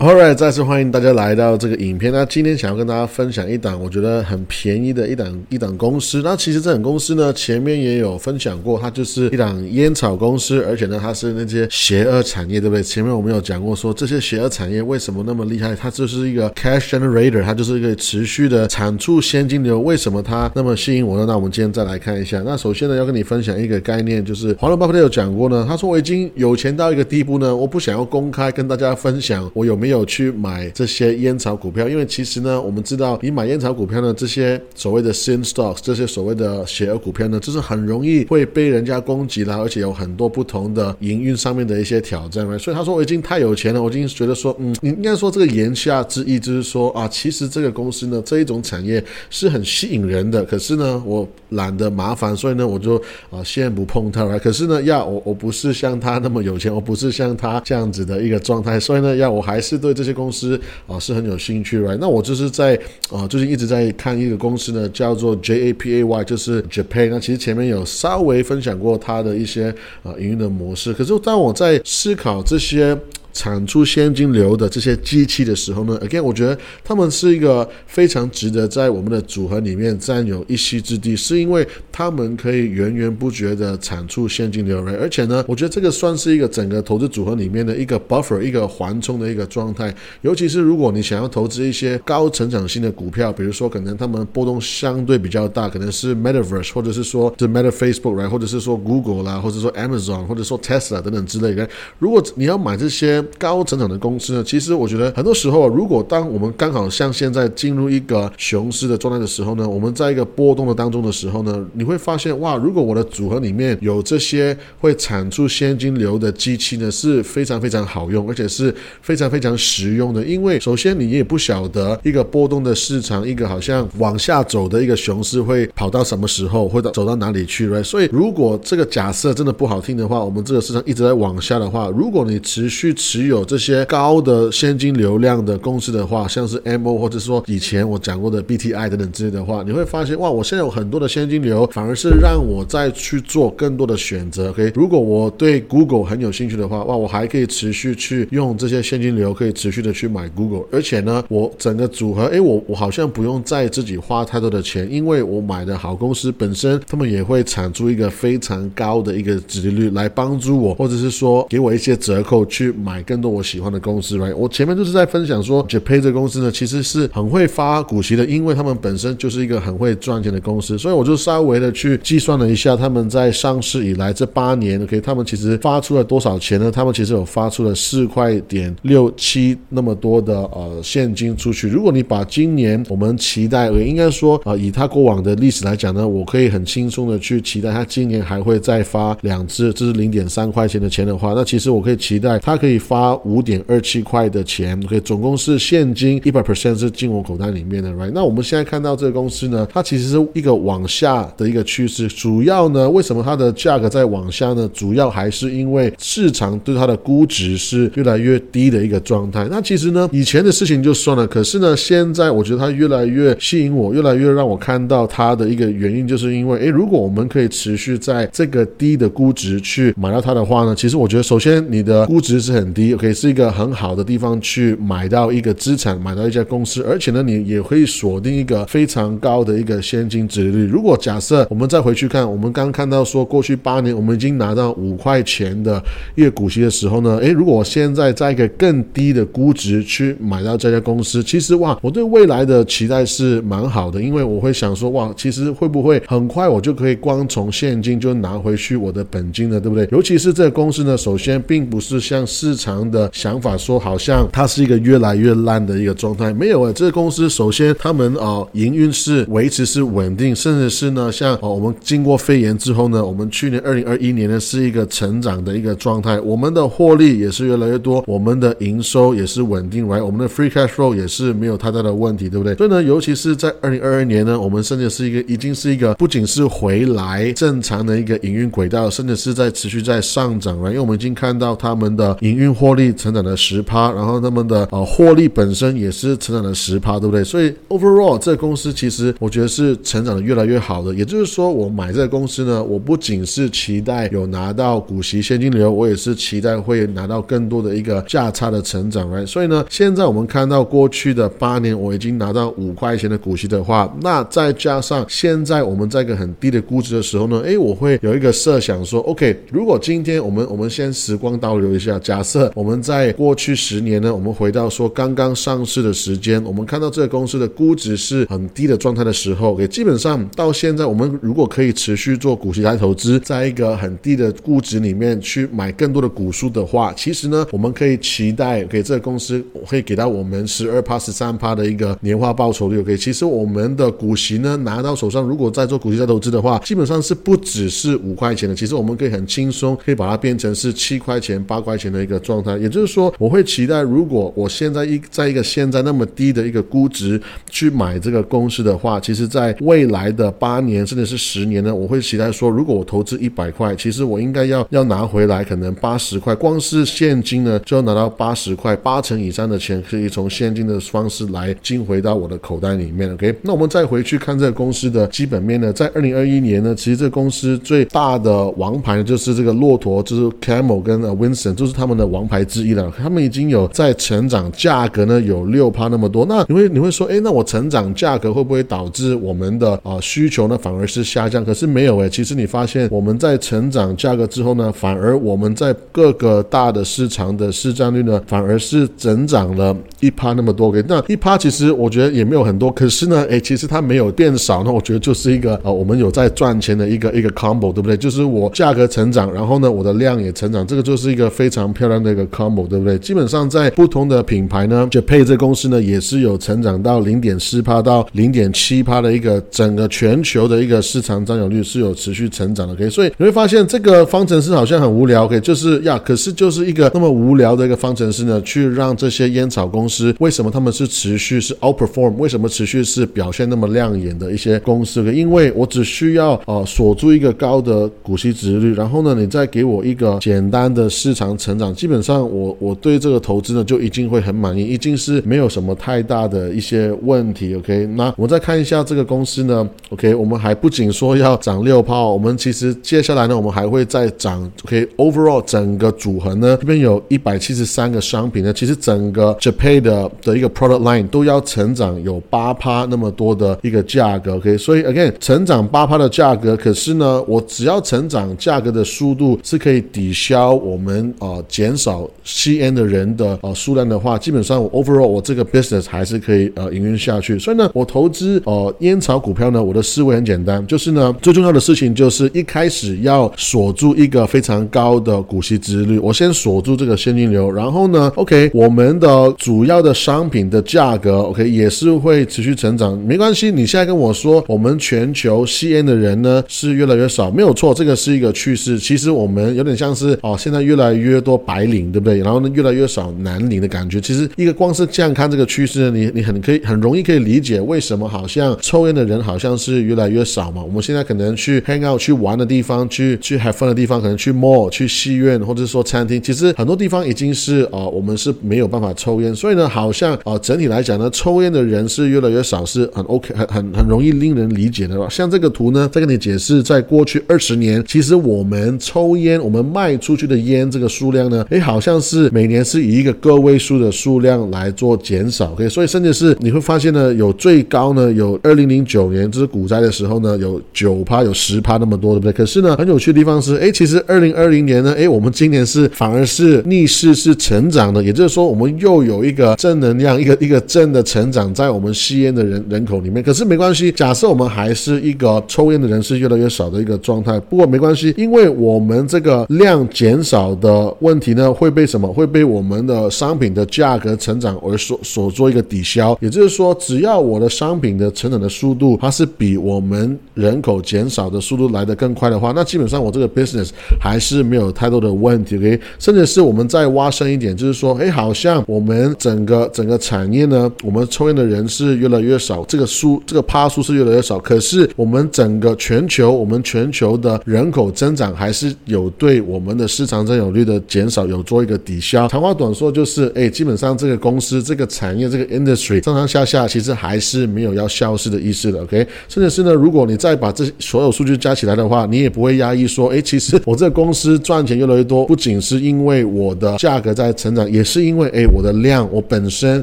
All right，再次欢迎大家来到这个影片。那今天想要跟大家分享一档我觉得很便宜的一档一档公司。那其实这档公司呢，前面也有分享过，它就是一档烟草公司，而且呢，它是那些邪恶产业，对不对？前面我们有讲过，说这些邪恶产业为什么那么厉害？它就是一个 cash generator，它就是一个持续的产出现金流。为什么它那么吸引我呢？那我们今天再来看一下。那首先呢，要跟你分享一个概念，就是华伦巴菲特有讲过呢，他说我已经有钱到一个地步呢，我不想要公开跟大家分享我有没有。没有去买这些烟草股票，因为其实呢，我们知道你买烟草股票呢，这些所谓的 sin stocks，这些所谓的邪恶股票呢，就是很容易会被人家攻击啦，而且有很多不同的营运上面的一些挑战。所以他说我已经太有钱了，我已经觉得说，嗯，你应该说这个言下之意就是说啊，其实这个公司呢，这一种产业是很吸引人的，可是呢，我懒得麻烦，所以呢，我就啊先不碰它了。可是呢，要我我不是像他那么有钱，我不是像他这样子的一个状态，所以呢，要我还是。对这些公司啊是很有兴趣，right？那我就是在啊最近一直在看一个公司呢，叫做 JAPAY，就是 Japan。那其实前面有稍微分享过它的一些啊营运的模式，可是当我在思考这些。产出现金流的这些机器的时候呢，again，我觉得他们是一个非常值得在我们的组合里面占有一席之地，是因为他们可以源源不绝的产出现金流，而且呢，我觉得这个算是一个整个投资组合里面的一个 buffer，一个缓冲的一个状态。尤其是如果你想要投资一些高成长性的股票，比如说可能他们波动相对比较大，可能是 Metaverse，或者是说 The Meta Facebook，right，或者是说 Google 啦，或者说 Amazon，或者说 Tesla 等等之类的。如果你要买这些，高成长的公司呢，其实我觉得很多时候，如果当我们刚好像现在进入一个熊市的状态的时候呢，我们在一个波动的当中的时候呢，你会发现哇，如果我的组合里面有这些会产出现金流的机器呢，是非常非常好用，而且是非常非常实用的。因为首先你也不晓得一个波动的市场，一个好像往下走的一个熊市会跑到什么时候，会到走到哪里去，right？所以如果这个假设真的不好听的话，我们这个市场一直在往下的话，如果你持续持持有这些高的现金流量的公司的话，像是 MO 或者说以前我讲过的 BTI 等等之类的话，你会发现哇，我现在有很多的现金流，反而是让我再去做更多的选择。OK，如果我对 Google 很有兴趣的话，哇，我还可以持续去用这些现金流，可以持续的去买 Google。而且呢，我整个组合，哎，我我好像不用再自己花太多的钱，因为我买的好公司本身，他们也会产出一个非常高的一个值利率来帮助我，或者是说给我一些折扣去买。更多我喜欢的公司来我前面就是在分享说 j a p a 这公司呢，其实是很会发股息的，因为他们本身就是一个很会赚钱的公司，所以我就稍微的去计算了一下，他们在上市以来这八年，OK，他们其实发出了多少钱呢？他们其实有发出了四块点六七那么多的呃现金出去。如果你把今年我们期待，应该说啊，以他过往的历史来讲呢，我可以很轻松的去期待他今年还会再发两次，这是零点三块钱的钱的话，那其实我可以期待他可以发。五点二七块的钱，OK，总共是现金一百 percent 是进我口袋里面的，right？那我们现在看到这个公司呢，它其实是一个往下的一个趋势，主要呢，为什么它的价格在往下呢？主要还是因为市场对它的估值是越来越低的一个状态。那其实呢，以前的事情就算了，可是呢，现在我觉得它越来越吸引我，越来越让我看到它的一个原因，就是因为，诶，如果我们可以持续在这个低的估值去买到它的话呢，其实我觉得，首先你的估值是很低。可以是一个很好的地方去买到一个资产，买到一家公司，而且呢，你也可以锁定一个非常高的一个现金值率。如果假设我们再回去看，我们刚看到说过去八年我们已经拿到五块钱的月股息的时候呢，诶，如果我现在在一个更低的估值去买到这家公司，其实哇，我对未来的期待是蛮好的，因为我会想说哇，其实会不会很快我就可以光从现金就拿回去我的本金了，对不对？尤其是这个公司呢，首先并不是像市场。常的想法说，好像它是一个越来越烂的一个状态。没有啊，这个公司首先他们啊营运是维持是稳定，甚至是呢，像哦我们经过肺炎之后呢，我们去年二零二一年呢是一个成长的一个状态，我们的获利也是越来越多，我们的营收也是稳定来我们的 free cash flow 也是没有太大的问题，对不对？所以呢，尤其是在二零二二年呢，我们甚至是一个已经是一个不仅是回来正常的一个营运轨道，甚至是在持续在上涨了，因为我们已经看到他们的营运。获利成长了十趴，然后他们的呃获利本身也是成长了十趴，对不对？所以 overall 这个公司其实我觉得是成长的越来越好的。也就是说，我买这个公司呢，我不仅是期待有拿到股息现金流，我也是期待会拿到更多的一个价差的成长，来。所以呢，现在我们看到过去的八年，我已经拿到五块钱的股息的话，那再加上现在我们在一个很低的估值的时候呢，诶，我会有一个设想说，OK，如果今天我们我们先时光倒流一下，假设我们在过去十年呢，我们回到说刚刚上市的时间，我们看到这个公司的估值是很低的状态的时候，也基本上到现在，我们如果可以持续做股息来投资，在一个很低的估值里面去买更多的股数的话，其实呢，我们可以期待给这个公司会给到我们十二趴、十三趴的一个年化报酬率。OK，其实我们的股息呢拿到手上，如果在做股息再投资的话，基本上是不只是五块钱的，其实我们可以很轻松可以把它变成是七块钱、八块钱的一个状态。也就是说，我会期待，如果我现在一在一个现在那么低的一个估值去买这个公司的话，其实在未来的八年甚至是十年呢，我会期待说，如果我投资一百块，其实我应该要要拿回来可能八十块，光是现金呢就要拿到八十块，八成以上的钱可以从现金的方式来进回到我的口袋里面。OK，那我们再回去看这个公司的基本面呢，在二零二一年呢，其实这个公司最大的王牌就是这个骆驼，就是 Camel 跟 Winston，就是他们的王王牌之一了。他们已经有在成长，价格呢有六趴那么多。那你会你会说，哎，那我成长价格会不会导致我们的啊需求呢反而是下降？可是没有哎，其实你发现我们在成长价格之后呢，反而我们在各个大的市场的市占率呢，反而是增长了一趴那么多。给那一趴其实我觉得也没有很多，可是呢，哎，其实它没有变少。那我觉得就是一个呃，我们有在赚钱的一个一个 combo，对不对？就是我价格成长，然后呢，我的量也成长，这个就是一个非常漂亮的一个 combo，对不对？基本上在不同的品牌呢，就配这公司呢也是有成长到零点四趴到零点七趴的一个整个全球的一个市场占有率是有持续成长的。OK，所以你会发现这个方程式好像很无聊，OK，就是呀，可是就是一个那么无聊的一个方程式呢，去让这些烟草公司为什么他们是持续是 outperform，为什么持续是表现那么亮眼的一些公司？因为我只需要呃锁住一个高的股息值率，然后呢，你再给我一个简单的市场成长，基本上我我对这个投资呢就已经会很满意，已经是没有什么太大的一些问题。OK，那我们再看一下这个公司呢，OK，我们还不仅说要涨六炮，我们其实接下来呢，我们还会再涨。OK，overall 整个组合呢，这边有一百七十三个商品呢，其实整个 Japan 的的一个 product line 都要成长有八趴那么多的一个价格。OK，所以 again 成长八趴的价格，可是呢，我只要成长价格的速度是可以抵消我们啊减少吸烟的人的呃数量的话，基本上我 overall 我这个 business 还是可以呃营运下去。所以呢，我投资呃烟草股票呢，我的思维很简单，就是呢最重要的事情就是一开始要锁住一个非常高的股息值率，我先锁住这个现金流，然后呢，OK 我们的主要的商品的价格 OK 也是会持续成长，没关系，你现在跟我说我们全球吸烟的人呢是越来越少，没有错，这个是一个趋势。其实我们有点像是哦，现在越来越多白领，对不对？然后呢，越来越少蓝领的感觉。其实一个光是这样看这个趋势，你你很可以很容易可以理解为什么好像抽烟的人好像是越来越少嘛。我们现在可能去 hang out 去玩的地方，去去 have fun 的地方，可能去 mall 去戏院或者说餐厅，其实很多地方已经是哦，我们是没有办法抽烟。所以呢，好像啊整体来讲呢，抽烟的人是越来越少，是很 OK 很很很容易令人理解的。像这个图呢，再跟你解释，在过去二十年，其实我们抽烟，我们卖出去的烟这个数量呢，诶，好像是每年是以一个个位数的数量来做减少。OK，所以甚至是你会发现呢，有最高呢，有二零零九年就是股灾的时候呢，有九趴，有十趴那么多，对不对？可是呢，很有趣的地方是，诶，其实二零二零年呢，诶，我们今年是反而是逆势是成长的，也就是说，我们又有一个正能量，一个一个正的成长在我们吸烟的人人口里面。可是没关系，假设我们还是一个抽烟的人是越来越少的一个状态。不过没关系，因为我们这个量减少的问题呢，会被什么？会被我们的商品的价格成长而所所做一个抵消。也就是说，只要我的商品的成长的速度，它是比我们人口减少的速度来得更快的话，那基本上我这个 business 还是没有太多的问题。OK，甚至是我们再挖深一点，就是说，哎，好像我们整个整个产业呢，我们抽烟的人是越来越少，这个数这个趴数是越来越少，可是我们整个全球，我们全球的人口增长还是有对我们的市场占有率的减少有做一个抵消。长话短说就是，哎，基本上这个公司、这个产业、这个 industry 上上下下其实还是没有要消失的意思的。OK，甚至是呢，如果你再把这所有数据加起来的话，你也不会压抑说，哎，其实我这个公司赚钱越来越多，不仅是因为我的价格在成长，也是因为哎我的量，我本身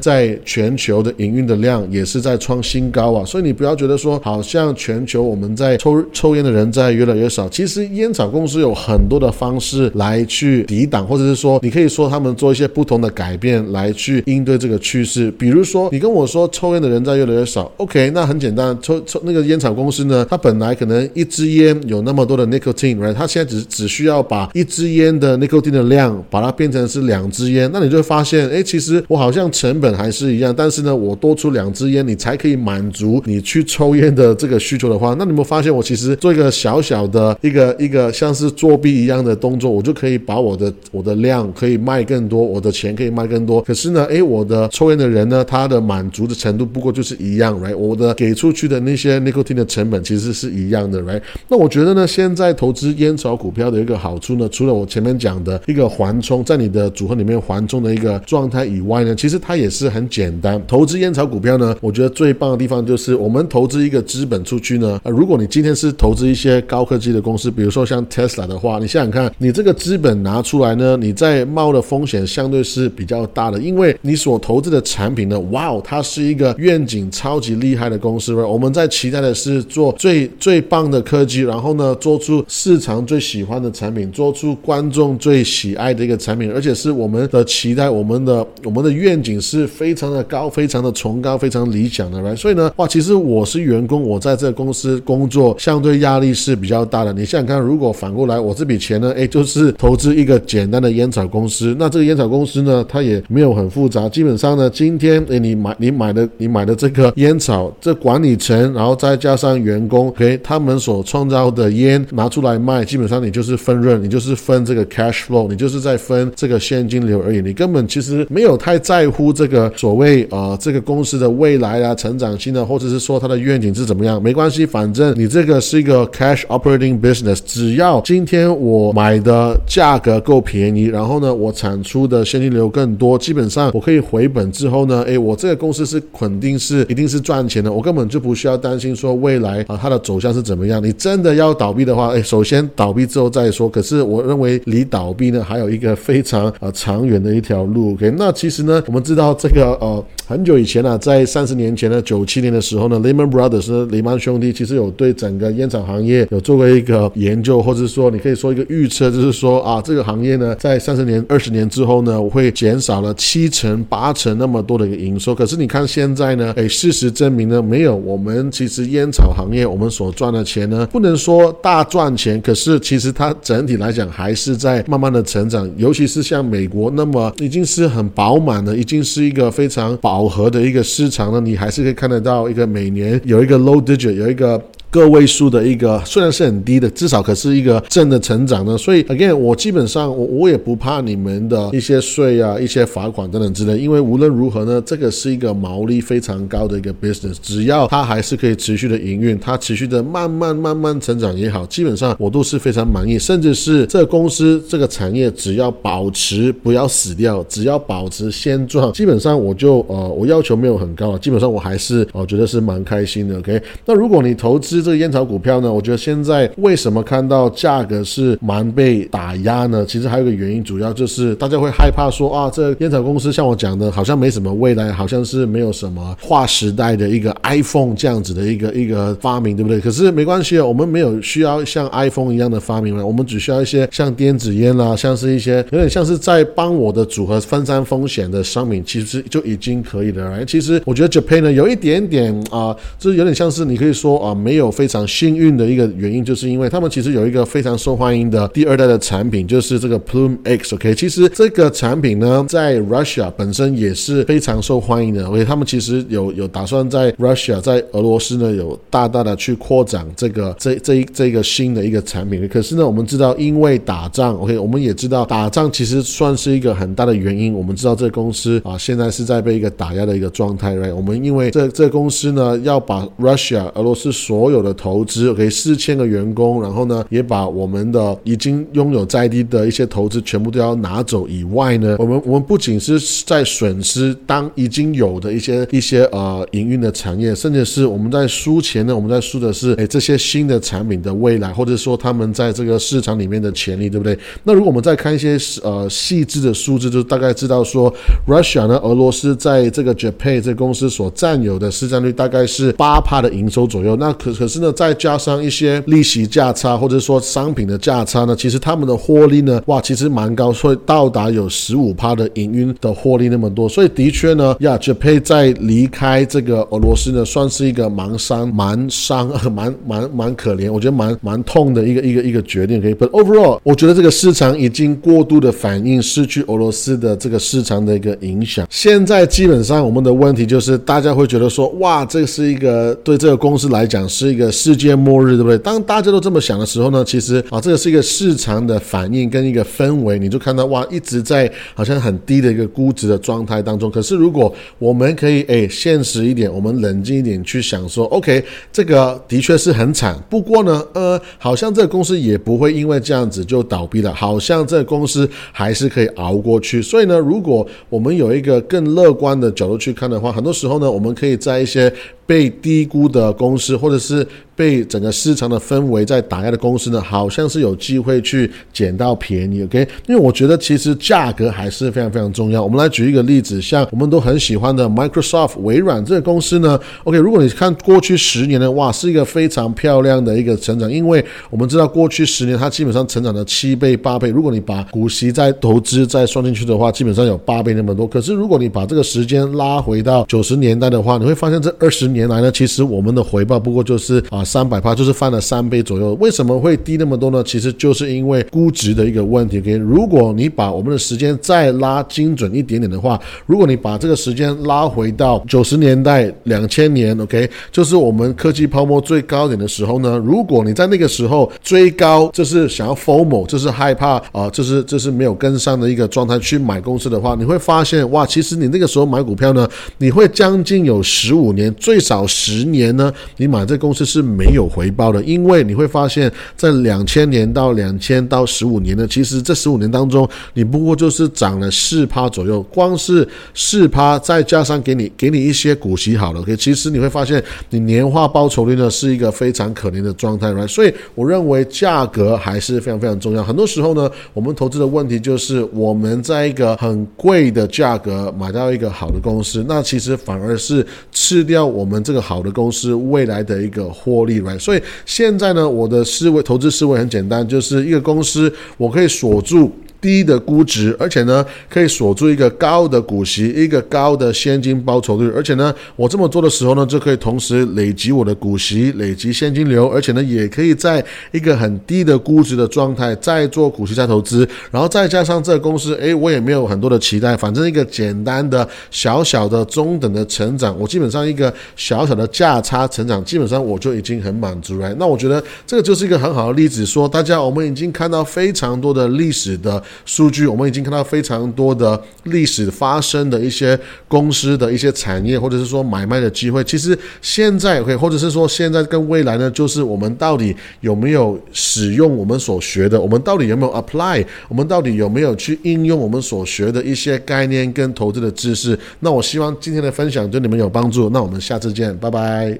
在全球的营运的量也是在创新高啊。所以你不要觉得说，好像全球我们在抽抽烟的人在越来越少，其实烟草公司有很多的方式来去抵挡，或者是说，说你可以说他们做一些不同的改变来去应对这个趋势。比如说，你跟我说抽烟的人在越来越少，OK，那很简单，抽抽那个烟草公司呢，它本来可能一支烟有那么多的 nicotine，right？它现在只只需要把一支烟的 nicotine 的量把它变成是两支烟，那你就会发现，哎，其实我好像成本还是一样，但是呢，我多出两支烟，你才可以满足你去抽烟的这个需求的话，那你们发现，我其实做一个小小的一个一个像是作弊一样的动作，我就可以把我的我的量可以卖更多，我的钱可以卖更多。可是呢，哎，我的抽烟的人呢，他的满足的程度不过就是一样，right？我的给出去的那些 nicotine 的成本其实是一样的，right？那我觉得呢，现在投资烟草股票的一个好处呢，除了我前面讲的一个缓冲，在你的组合里面缓冲的一个状态以外呢，其实它也是很简单。投资烟草股票呢，我觉得最棒的地方就是我们投资一个资本出去呢，呃，如果你今天是投资一些高科技的公司，比如说像 Tesla 的话，你想想看，你这个资本拿出来呢，你在在冒的风险相对是比较大的，因为你所投资的产品呢，哇哦，它是一个愿景超级厉害的公司，我们在期待的是做最最棒的科技，然后呢，做出市场最喜欢的产品，做出观众最喜爱的一个产品，而且是我们的期待，我们的我们的愿景是非常的高，非常的崇高，非常理想的来所以呢，哇，其实我是员工，我在这个公司工作，相对压力是比较大的。你想想看，如果反过来，我这笔钱呢，哎，就是投资一个简单的烟草公司，那这个烟草公司呢，它也没有很复杂，基本上呢，今天哎，你买你买的你买的这个烟草，这管理层，然后再加上员工，OK，他们所创造的烟拿出来卖，基本上你就是分润，你就是分这个 cash flow，你就是在分这个现金流而已，你根本其实没有太在乎这个所谓呃这个公司的未来啊、成长性啊，或者是说它的愿景是怎么样，没关系，反正你这个是一个 cash operating business，只要今天我买的价格够便宜，然后然后呢，我产出的现金流更多，基本上我可以回本之后呢，哎，我这个公司是肯定是一定是赚钱的，我根本就不需要担心说未来啊它的走向是怎么样。你真的要倒闭的话，哎，首先倒闭之后再说。可是我认为离倒闭呢还有一个非常呃长远的一条路。OK，那其实呢，我们知道这个呃很久以前呢，在三十年前的九七年的时候呢，Lehman Brothers 雷曼兄弟其实有对整个烟草行业有做过一个研究，或者说你可以说一个预测，就是说啊这个行业呢在三十年、二十年之后呢我会减少了七成、八成那么多的一个营收。可是你看现在呢，哎，事实证明呢没有，我们其实烟草行业我们所赚的钱呢不能说大赚钱，可是其实它整体来讲还是在慢慢的成长，尤其是像美国那么已经是很饱满的，已经是一个非常饱和的一个市场了，你还是可以看得到一个每年有一个 low digit 有一个。个位数的一个虽然是很低的，至少可是一个正的成长呢。所以 again，我基本上我我也不怕你们的一些税啊、一些罚款等等之类，因为无论如何呢，这个是一个毛利非常高的一个 business，只要它还是可以持续的营运，它持续的慢慢慢慢成长也好，基本上我都是非常满意。甚至是这个公司这个产业只要保持不要死掉，只要保持现状，基本上我就呃我要求没有很高了，基本上我还是我觉得是蛮开心的。OK，那如果你投资这个烟草股票呢？我觉得现在为什么看到价格是蛮被打压呢？其实还有一个原因，主要就是大家会害怕说啊，这烟草公司像我讲的，好像没什么未来，好像是没有什么划时代的一个 iPhone 这样子的一个一个发明，对不对？可是没关系啊，我们没有需要像 iPhone 一样的发明了，我们只需要一些像电子烟啦，像是一些有点像是在帮我的组合分散风险的商品，其实就已经可以了。其实我觉得 Japan 呢有一点点啊，就是有点像是你可以说啊，没有非常。幸运的一个原因，就是因为他们其实有一个非常受欢迎的第二代的产品，就是这个 Plume X。OK，其实这个产品呢，在 Russia 本身也是非常受欢迎的。OK，他们其实有有打算在 Russia，在俄罗斯呢，有大大的去扩展这个这这一这个新的一个产品。可是呢，我们知道，因为打仗，OK，我们也知道打仗其实算是一个很大的原因。我们知道这个公司啊，现在是在被一个打压的一个状态。Right，我们因为这这公司呢，要把 Russia 俄罗斯所有有的投资，OK，四千个员工，然后呢，也把我们的已经拥有在地的一些投资全部都要拿走以外呢，我们我们不仅是在损失当已经有的一些一些呃营运的产业，甚至是我们在输钱呢，我们在输的是哎这些新的产品的未来，或者说他们在这个市场里面的潜力，对不对？那如果我们再看一些呃细致的数字，就大概知道说，Russia 呢，俄罗斯在这个 Japan 这公司所占有的市占率大概是八帕的营收左右。那可可是呢，再加上一些利息价差，或者说商品的价差呢，其实他们的获利呢，哇，其实蛮高，会到达有十五帕的营运的获利那么多。所以的确呢，呀，Japan 在离开这个俄罗斯呢，算是一个蛮伤、蛮伤、蛮蛮蛮可怜，我觉得蛮蛮痛的一个一个一个决定。可以，But overall，我觉得这个市场已经过度的反应失去俄罗斯的这个市场的一个影响。现在基本上我们的问题就是，大家会觉得说，哇，这是一个对这个公司来讲是一个世界末日，对不对？当大家都这么想的时候呢，其实啊，这个是一个市场的反应跟一个氛围，你就看到哇，一直在好像很低的一个估值的状态当中。可是如果我们可以哎现实一点，我们冷静一点去想说，OK，这个的确是很惨。不过呢，呃，好像这个公司也不会因为这样子就倒闭了，好像这个公司还是可以熬过去。所以呢，如果我们有一个更乐观的角度去看的话，很多时候呢，我们可以在一些被低估的公司，或者是被整个市场的氛围在打压的公司呢，好像是有机会去捡到便宜。OK，因为我觉得其实价格还是非常非常重要。我们来举一个例子，像我们都很喜欢的 Microsoft 微软这个公司呢，OK，如果你看过去十年的哇，是一个非常漂亮的一个成长，因为我们知道过去十年它基本上成长了七倍八倍。如果你把股息再投资再算进去的话，基本上有八倍那么多。可是如果你把这个时间拉回到九十年代的话，你会发现这二十年来呢，其实我们的回报不过就是啊三百趴，就是翻了三倍左右。为什么会低那么多呢？其实就是因为估值的一个问题。OK，如果你把我们的时间再拉精准一点点的话，如果你把这个时间拉回到九十年代、两千年，OK，就是我们科技泡沫最高点的时候呢，如果你在那个时候追高，就是想要 FOMO，就是害怕啊，就是就是没有跟上的一个状态去买公司的话，你会发现哇，其实你那个时候买股票呢，你会将近有十五年，最少十年呢，你买这公司是没有回报的，因为你会发现在两千年到两千到十五年呢，其实这十五年当中，你不过就是涨了四趴左右，光是四趴再加上给你给你一些股息好了，OK，其实你会发现你年化报酬率呢是一个非常可怜的状态，right？所以我认为价格还是非常非常重要。很多时候呢，我们投资的问题就是我们在一个很贵的价格买到一个好的公司，那其实反而是吃掉我们这个好的公司未来的一个获利润所以现在呢，我的思维投资思维很简单，就是一个公司我可以锁住。低的估值，而且呢，可以锁住一个高的股息，一个高的现金报酬率，而且呢，我这么做的时候呢，就可以同时累积我的股息，累积现金流，而且呢，也可以在一个很低的估值的状态再做股息再投资，然后再加上这个公司，诶，我也没有很多的期待，反正一个简单的小小的中等的成长，我基本上一个小小的价差成长，基本上我就已经很满足了。那我觉得这个就是一个很好的例子，说大家我们已经看到非常多的历史的。数据，我们已经看到非常多的历史发生的一些公司的一些产业，或者是说买卖的机会。其实现在可以，或者是说现在跟未来呢，就是我们到底有没有使用我们所学的？我们到底有没有 apply？我们到底有没有去应用我们所学的一些概念跟投资的知识？那我希望今天的分享对你们有帮助。那我们下次见，拜拜。